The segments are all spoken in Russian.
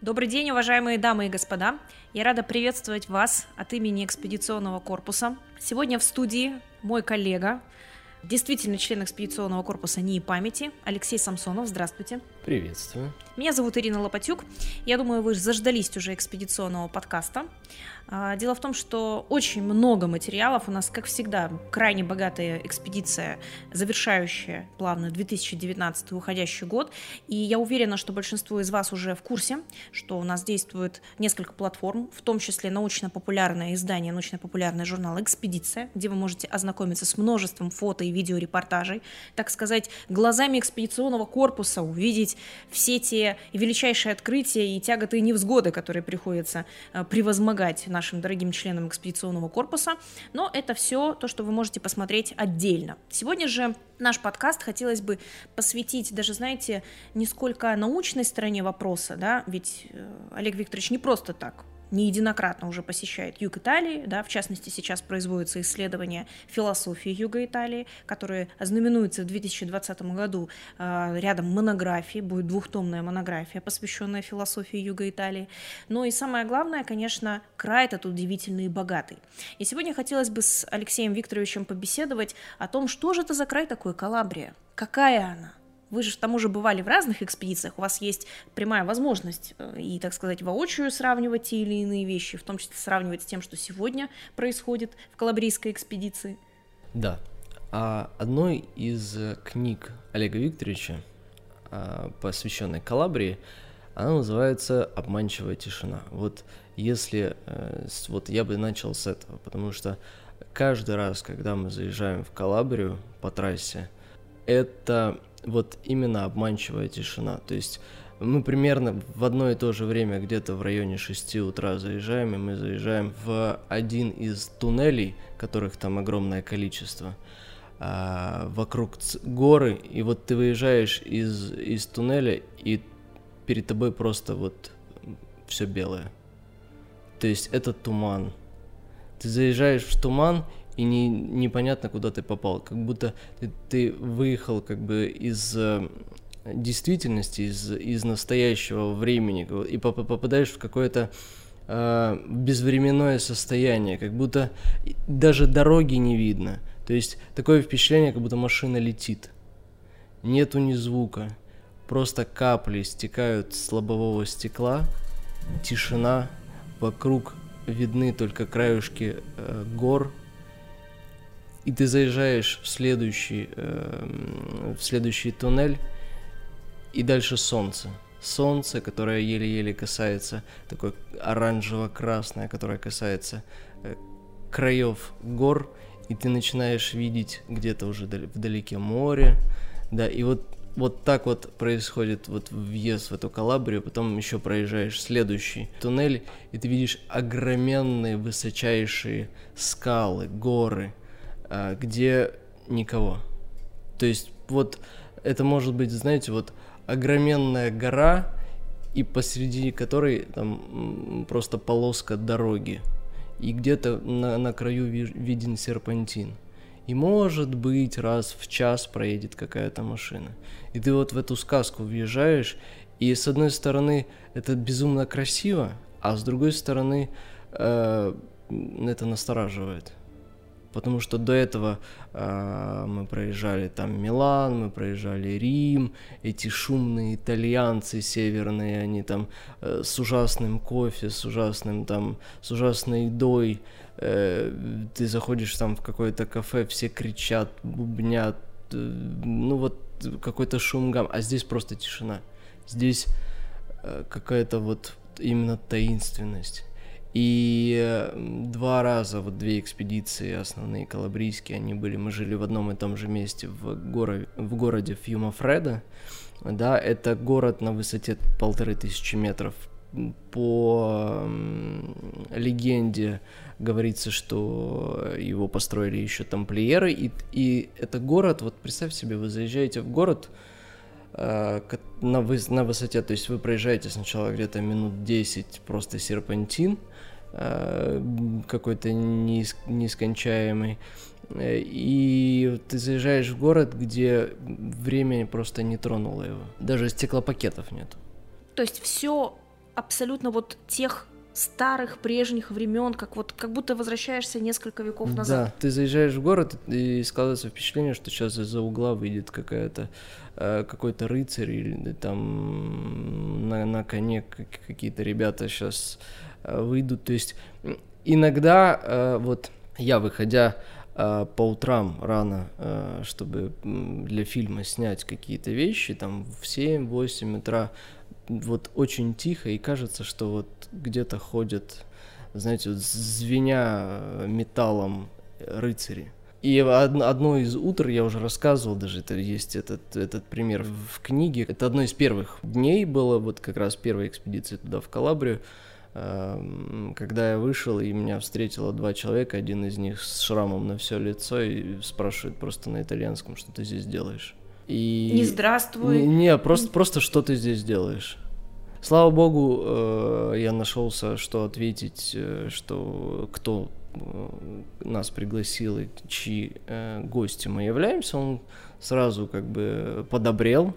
Добрый день, уважаемые дамы и господа. Я рада приветствовать вас от имени экспедиционного корпуса. Сегодня в студии мой коллега, действительно член экспедиционного корпуса НИИ памяти Алексей Самсонов. Здравствуйте. Приветствую. Меня зовут Ирина Лопатюк. Я думаю, вы заждались уже экспедиционного подкаста. А, дело в том, что очень много материалов. У нас, как всегда, крайне богатая экспедиция, завершающая плавно 2019 уходящий год. И я уверена, что большинство из вас уже в курсе, что у нас действует несколько платформ, в том числе научно-популярное издание, научно-популярный журнал «Экспедиция», где вы можете ознакомиться с множеством фото и видеорепортажей, так сказать, глазами экспедиционного корпуса увидеть все те величайшие открытия и тяготы и невзгоды, которые приходится э, превозмогать нашим дорогим членам экспедиционного корпуса, но это все то, что вы можете посмотреть отдельно. Сегодня же наш подкаст хотелось бы посвятить даже, знаете, не сколько научной стороне вопроса, да, ведь э, Олег Викторович не просто так неединократно уже посещает юг Италии, да, в частности, сейчас производится исследование философии юга Италии, которое знаменуется в 2020 году э, рядом монографий, будет двухтомная монография, посвященная философии юга Италии. Но и самое главное, конечно, край этот удивительный и богатый. И сегодня хотелось бы с Алексеем Викторовичем побеседовать о том, что же это за край такой Калабрия, какая она, вы же к тому же бывали в разных экспедициях, у вас есть прямая возможность э, и, так сказать, воочию сравнивать те или иные вещи, в том числе сравнивать с тем, что сегодня происходит в Калабрийской экспедиции. Да. А одной из э, книг Олега Викторовича, а, посвященной Калабрии, она называется «Обманчивая тишина». Вот если... Э, вот я бы начал с этого, потому что каждый раз, когда мы заезжаем в Калабрию по трассе, это вот именно обманчивая тишина. То есть мы примерно в одно и то же время, где-то в районе 6 утра заезжаем, и мы заезжаем в один из туннелей, которых там огромное количество, а, вокруг горы, и вот ты выезжаешь из, из туннеля, и перед тобой просто вот все белое. То есть это туман. Ты заезжаешь в туман, и не, непонятно, куда ты попал. Как будто ты, ты выехал как бы из э, действительности, из, из настоящего времени, и попадаешь в какое-то э, безвременное состояние, как будто даже дороги не видно. То есть такое впечатление, как будто машина летит. Нету ни звука. Просто капли стекают с лобового стекла, тишина, вокруг видны только краюшки э, гор, и ты заезжаешь в следующий, э, в следующий туннель, и дальше солнце. Солнце, которое еле-еле касается, такое оранжево-красное, которое касается э, краев гор, и ты начинаешь видеть где-то уже вдалеке море, да, и вот вот так вот происходит вот въезд в эту Калабрию, потом еще проезжаешь следующий туннель, и ты видишь огроменные высочайшие скалы, горы, где никого. То есть вот это может быть, знаете, вот огроменная гора, и посреди которой там просто полоска дороги. И где-то на, на краю виден серпантин. И может быть раз в час проедет какая-то машина. И ты вот в эту сказку въезжаешь, и с одной стороны это безумно красиво, а с другой стороны э, это настораживает потому что до этого э, мы проезжали там Милан, мы проезжали Рим, эти шумные итальянцы северные, они там э, с ужасным кофе, с ужасным там, с ужасной едой, э, ты заходишь там в какое-то кафе, все кричат, бубнят, э, ну вот какой-то шум гам, а здесь просто тишина, здесь э, какая-то вот именно таинственность. И два раза, вот две экспедиции основные калабрийские, они были, мы жили в одном и том же месте в, горо, в городе Фьюма-Фреда. Да, это город на высоте полторы тысячи метров. По легенде говорится, что его построили еще тамплиеры, и, и это город, вот представь себе, вы заезжаете в город, э, на, выс на высоте, то есть вы проезжаете сначала где-то минут 10 просто серпантин, какой-то неискончаемый. Э, и ты заезжаешь в город, где время просто не тронуло его. Даже стеклопакетов нет. То есть все абсолютно вот тех старых прежних времен, как вот как будто возвращаешься несколько веков назад. Да, ты заезжаешь в город и складывается впечатление, что сейчас из-за угла выйдет какая-то э, какой-то рыцарь или там на, на коне какие-то ребята сейчас э, выйдут. То есть иногда э, вот я выходя э, по утрам рано, э, чтобы для фильма снять какие-то вещи, там в 7-8 утра, вот очень тихо, и кажется, что вот где-то ходят, знаете, вот звеня э, металлом рыцари. И одно из утр, я уже рассказывал, даже это есть этот, этот пример в книге. Это одно из первых дней было, вот как раз первая экспедиция туда, в Калабрию, когда я вышел, и меня встретило два человека, один из них с шрамом на все лицо, и спрашивает просто на итальянском, что ты здесь делаешь. И... Не здравствуй. Не, просто, просто что ты здесь делаешь. Слава богу, э, я нашелся, что ответить, э, что кто э, нас пригласил и чьи гости мы являемся, он сразу как бы подобрел,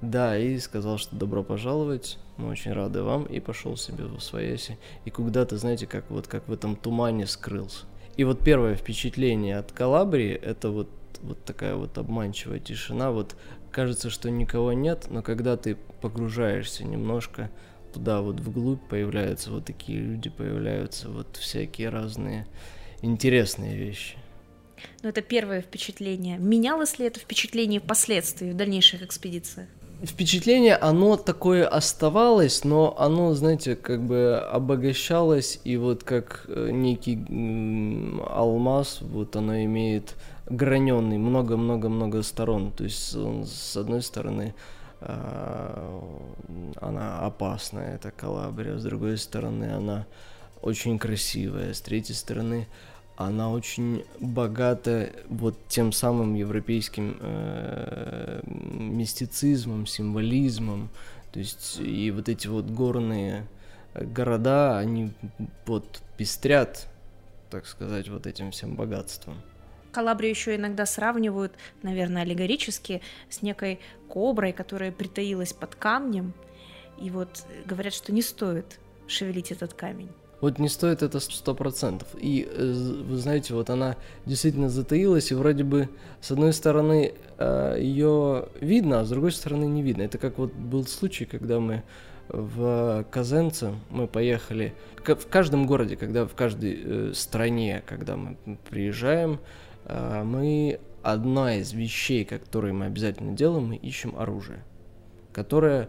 да, и сказал, что добро пожаловать, мы очень рады вам, и пошел себе в свояси. И куда-то, знаете, как вот как в этом тумане скрылся. И вот первое впечатление от Калабрии, это вот вот такая вот обманчивая тишина, вот кажется, что никого нет, но когда ты погружаешься немножко туда вот вглубь, появляются вот такие люди, появляются вот всякие разные интересные вещи. Но это первое впечатление. Менялось ли это впечатление впоследствии, в дальнейших экспедициях? Впечатление, оно такое оставалось, но оно, знаете, как бы обогащалось, и вот как э, некий алмаз, вот оно имеет граненый, много-много-много сторон. То есть он, с одной стороны а, она опасная, это Калабрия, с другой стороны она очень красивая, с третьей стороны она очень богата вот тем самым европейским э, мистицизмом, символизмом, то есть и вот эти вот горные города, они вот пестрят, так сказать, вот этим всем богатством. Калабрию еще иногда сравнивают, наверное, аллегорически с некой коброй, которая притаилась под камнем. И вот говорят, что не стоит шевелить этот камень. Вот не стоит это сто процентов. И э, вы знаете, вот она действительно затаилась, и вроде бы с одной стороны э, ее видно, а с другой стороны не видно. Это как вот был случай, когда мы в Казенце мы поехали в каждом городе, когда в каждой э, стране, когда мы приезжаем, мы одна из вещей, которые мы обязательно делаем, мы ищем оружие, которое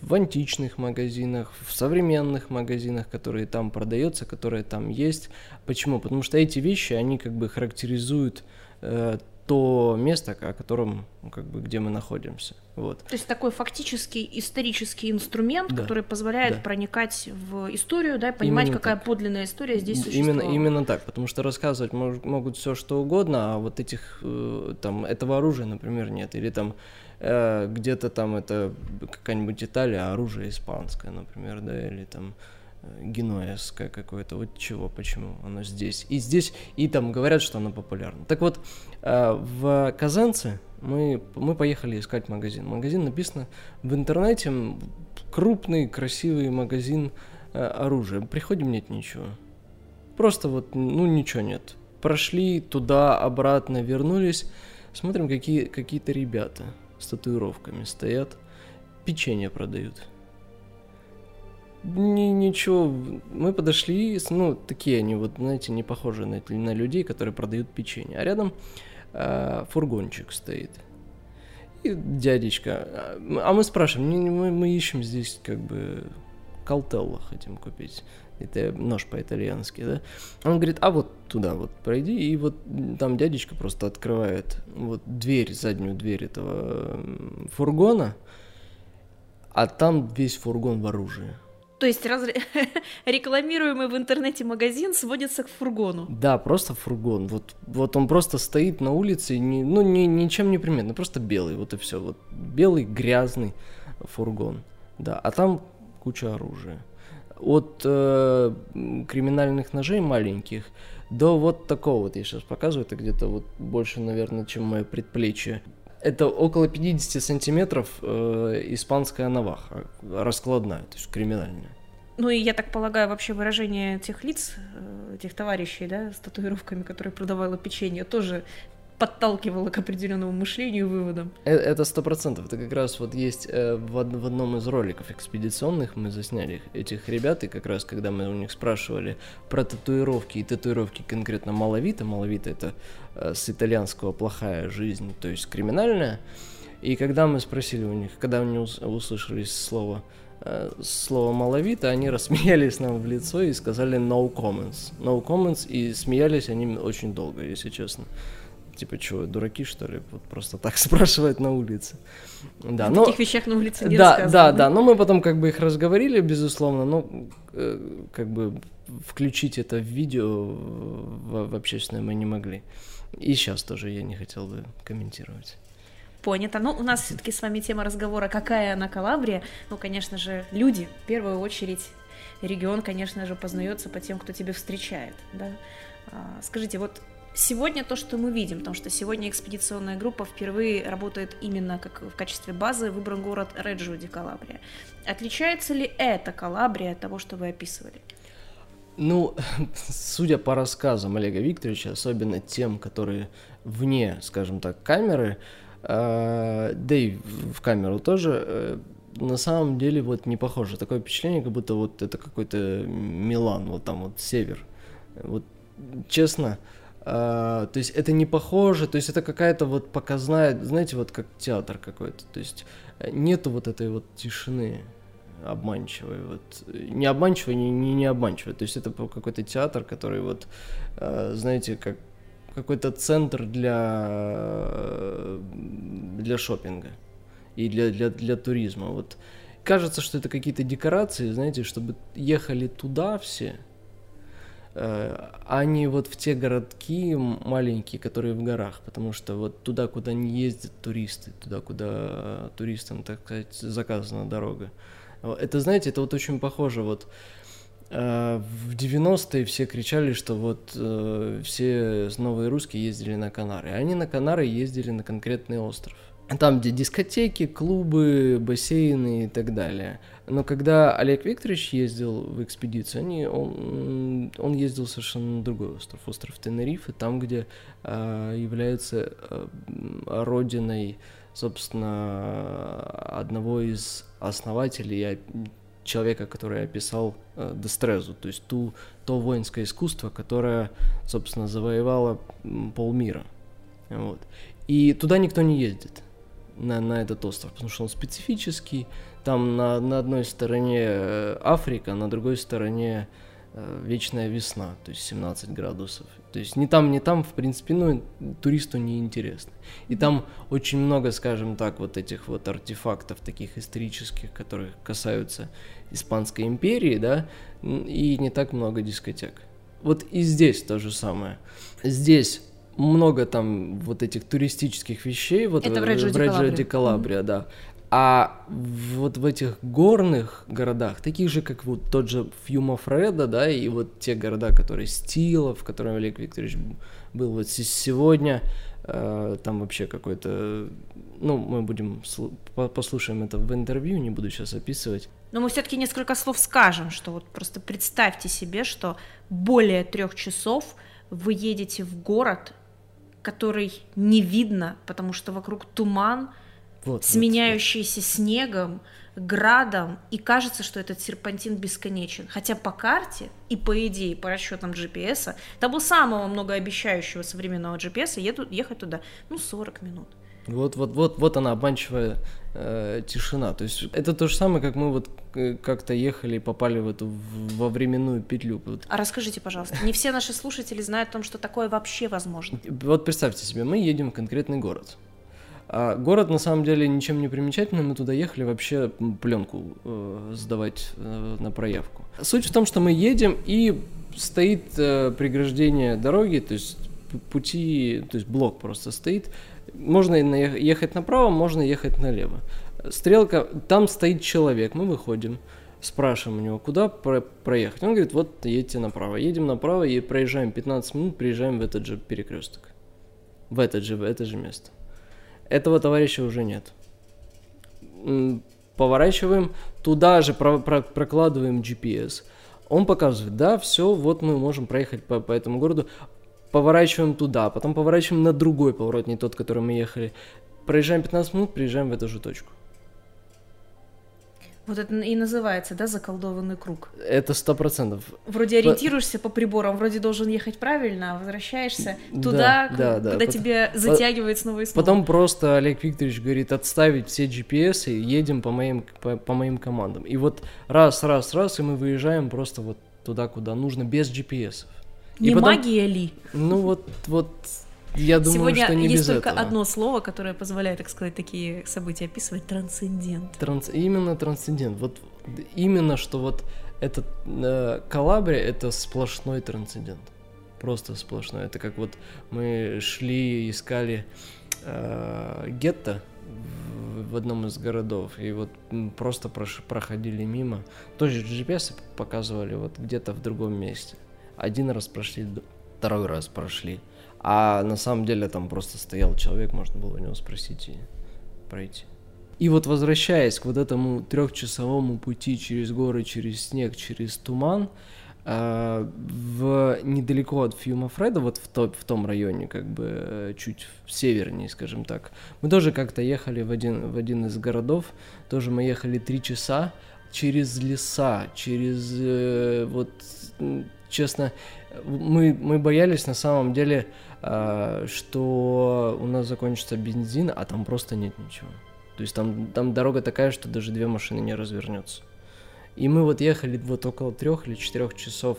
в античных магазинах, в современных магазинах, которые там продаются, которые там есть. Почему? Потому что эти вещи, они как бы характеризуют э, то место, о котором, ну, как бы, где мы находимся. Вот. То есть такой фактический исторический инструмент, да. который позволяет да. проникать в историю, да, и понимать, именно какая так. подлинная история здесь существует. Именно, именно так, потому что рассказывать мож, могут все что угодно, а вот этих, э, там, этого оружия, например, нет, или там э, где-то там это какая-нибудь Италия, а оружие испанское, например, да, или там генуэзское какое-то, вот чего, почему оно здесь. И здесь, и там говорят, что оно популярно. Так вот, э, в Казанце мы, мы поехали искать магазин. Магазин написано в интернете, крупный, красивый магазин э, оружия. Приходим, нет ничего. Просто вот, ну, ничего нет. Прошли туда, обратно, вернулись. Смотрим, какие, какие-то ребята с татуировками стоят, печенье продают ни, ничего, мы подошли, ну, такие они вот, знаете, не похожи на, на людей, которые продают печенье. А рядом э, фургончик стоит. И дядечка, а мы спрашиваем, мы, мы ищем здесь как бы калтелло хотим купить. Это нож по-итальянски, да? Он говорит, а вот туда вот пройди, и вот там дядечка просто открывает вот дверь, заднюю дверь этого фургона, а там весь фургон в оружии. То есть раз... рекламируемый в интернете магазин сводится к фургону. Да, просто фургон. Вот, вот он просто стоит на улице, не, ну, ни, ничем не приметно, просто белый, вот и все. Вот белый грязный фургон. Да, а там куча оружия. От э, криминальных ножей маленьких до вот такого вот я сейчас показываю, это где-то вот больше, наверное, чем мое предплечье. Это около 50 сантиметров э, испанская наваха, раскладная, то есть криминальная. Ну и я так полагаю, вообще выражение тех лиц, э, тех товарищей, да, с татуировками, которые продавали печенье, тоже подталкивало к определенному мышлению и выводам. Э, это сто процентов. Это как раз вот есть э, в, одном из роликов экспедиционных мы засняли этих ребят, и как раз когда мы у них спрашивали про татуировки и татуировки конкретно маловито, маловито это э, с итальянского плохая жизнь, то есть криминальная, и когда мы спросили у них, когда они услышали слово слово маловито, они рассмеялись нам в лицо и сказали no comments. No comments, и смеялись они очень долго, если честно типа, что, дураки, что ли, вот просто так спрашивают на улице. Да, но... таких вещах на улице не Да, да, да, но мы потом как бы их разговорили, безусловно, но э, как бы включить это в видео в, в общественное мы не могли. И сейчас тоже я не хотел бы комментировать. Понято. Ну, у нас все-таки с вами тема разговора, какая она Калабрия. Ну, конечно же, люди, в первую очередь, регион, конечно же, познается по тем, кто тебя встречает, да. А, скажите, вот Сегодня то, что мы видим, потому что сегодня экспедиционная группа впервые работает именно как в качестве базы, выбран город Реджио ди Калабрия. Отличается ли это Калабрия от того, что вы описывали? Ну, судя по рассказам Олега Викторовича, особенно тем, которые вне, скажем так, камеры, э, да и в камеру тоже, э, на самом деле вот не похоже. Такое впечатление, как будто вот это какой-то Милан, вот там вот север. Вот честно, Uh, то есть это не похоже, то есть это какая-то вот показная, знаете, вот как театр какой-то, то есть э, нету вот этой вот тишины обманчивой, вот не обманчивой, не, не, не обманчивой, то есть это какой-то театр, который вот, uh, знаете, как какой-то центр для для шопинга и для для для туризма, вот. Кажется, что это какие-то декорации, знаете, чтобы ехали туда все, а не вот в те городки маленькие, которые в горах, потому что вот туда, куда не ездят туристы, туда, куда туристам, так сказать, заказана дорога. Это, знаете, это вот очень похоже, вот э, в 90-е все кричали, что вот э, все новые русские ездили на Канары, а они на Канары ездили на конкретный остров там, где дискотеки, клубы, бассейны и так далее. Но когда Олег Викторович ездил в экспедицию, они, он, он ездил совершенно на другой остров, остров Тенерифе, там, где э, является э, родиной, собственно, одного из основателей, человека, который описал э, Дестрезу, то есть ту, то воинское искусство, которое, собственно, завоевало полмира. Вот. И туда никто не ездит на, на этот остров, потому что он специфический. Там на, на одной стороне э, Африка, на другой стороне э, вечная весна, то есть 17 градусов. То есть ни там, ни там, в принципе, ну, туристу не интересно. И там очень много, скажем так, вот этих вот артефактов таких исторических, которые касаются Испанской империи, да, и не так много дискотек. Вот и здесь то же самое. Здесь много там вот этих туристических вещей, вот Это в, Реджио ди Калабрия, mm-hmm. да. А вот в этих горных городах, таких же, как вот тот же Фьюма Фреда, да, и вот те города, которые Стилов, в котором Олег Викторович был вот сегодня, э, там вообще какой-то, ну, мы будем, послушаем это в интервью, не буду сейчас описывать. Но мы все-таки несколько слов скажем, что вот просто представьте себе, что более трех часов вы едете в город, который не видно, потому что вокруг туман, вот, сменяющийся вот, вот. снегом, градом, и кажется, что этот серпантин бесконечен. Хотя по карте и по идее, по расчетам GPS, того самого многообещающего современного GPS, еду, ехать туда, ну, 40 минут. Вот, вот, вот, вот она обманчивая э, тишина. То есть это то же самое, как мы вот э, как-то ехали и попали в эту во временную петлю. Вот. А расскажите, пожалуйста, не все наши слушатели знают о том, что такое вообще возможно. Вот представьте себе, мы едем в конкретный город. А город на самом деле ничем не примечательный, мы туда ехали вообще пленку э, сдавать э, на проявку. Суть в том, что мы едем и стоит э, преграждение дороги, то есть пути, то есть блок просто стоит, можно ехать направо, можно ехать налево. Стрелка, там стоит человек, мы выходим. спрашиваем у него, куда про проехать. Он говорит, вот едьте направо. Едем направо и проезжаем 15 минут, приезжаем в этот же перекресток. В этот же, в это же место. Этого товарища уже нет. Поворачиваем, туда же про про прокладываем GPS. Он показывает, да, все, вот мы можем проехать по, по этому городу. Поворачиваем туда, потом поворачиваем на другой поворот, не тот, который мы ехали. Проезжаем 15 минут, приезжаем в эту же точку. Вот это и называется, да, заколдованный круг. Это сто процентов. Вроде ориентируешься по... по приборам, вроде должен ехать правильно, а возвращаешься туда, да, да, куда да. тебе потом, затягивает снова и снова. Потом просто Олег Викторович говорит, отставить все GPS и едем по моим, по, по моим командам. И вот раз, раз, раз, и мы выезжаем просто вот туда, куда нужно, без GPS. Не и потом, магия ли? Ну вот, вот я думаю, Сегодня что не есть без только этого. одно слово, которое позволяет, так сказать, такие события описывать. Трансцендент. Транс... Именно трансцендент. Вот именно что вот этот э, Калабрия это сплошной трансцендент. Просто сплошной. Это как вот мы шли, искали э, гетто в, в одном из городов, и вот просто прош, проходили мимо. Тоже GPS показывали вот где-то в другом месте. Один раз прошли, второй раз прошли. А на самом деле там просто стоял человек, можно было у него спросить и пройти. И вот возвращаясь к вот этому трехчасовому пути через горы, через снег, через туман, э, в недалеко от Фьюма Фреда, вот в, то, в том районе, как бы э, чуть севернее, скажем так, мы тоже как-то ехали в один, в один из городов, тоже мы ехали три часа через леса, через э, вот честно, мы, мы боялись на самом деле, э, что у нас закончится бензин, а там просто нет ничего. То есть там, там дорога такая, что даже две машины не развернется. И мы вот ехали вот около трех или четырех часов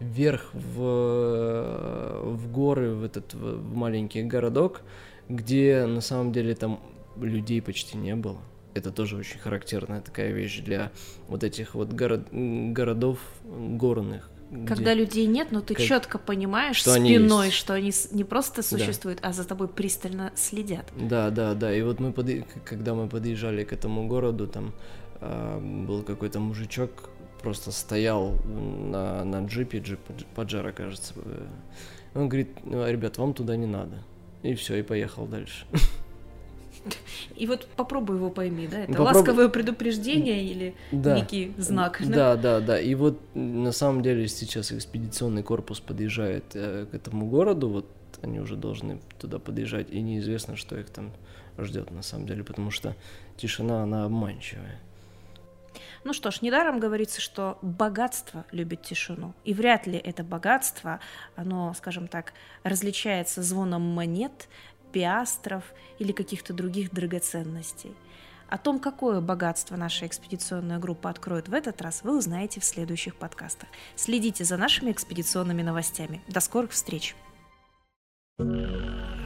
вверх в, в горы, в этот в маленький городок, где на самом деле там людей почти не было. Это тоже очень характерная такая вещь для вот этих вот город, городов горных, когда людей нет, но ты как... четко понимаешь что спиной, они что они не просто существуют, да. а за тобой пристально следят. Да, да, да. И вот мы под... когда мы подъезжали к этому городу, там э, был какой-то мужичок, просто стоял на, на джипе, джип Паджара, кажется. Он говорит, «Ну, ребят, вам туда не надо. И все, и поехал дальше. И вот попробуй его пойми, да? Это Попробуй... ласковое предупреждение или да. некий знак? Да? да, да, да. И вот на самом деле сейчас экспедиционный корпус подъезжает э, к этому городу, вот они уже должны туда подъезжать, и неизвестно, что их там ждет на самом деле, потому что тишина, она обманчивая. Ну что ж, недаром говорится, что богатство любит тишину. И вряд ли это богатство, оно, скажем так, различается звоном монет, пиастров или каких-то других драгоценностей. О том, какое богатство наша экспедиционная группа откроет в этот раз, вы узнаете в следующих подкастах. Следите за нашими экспедиционными новостями. До скорых встреч! thank you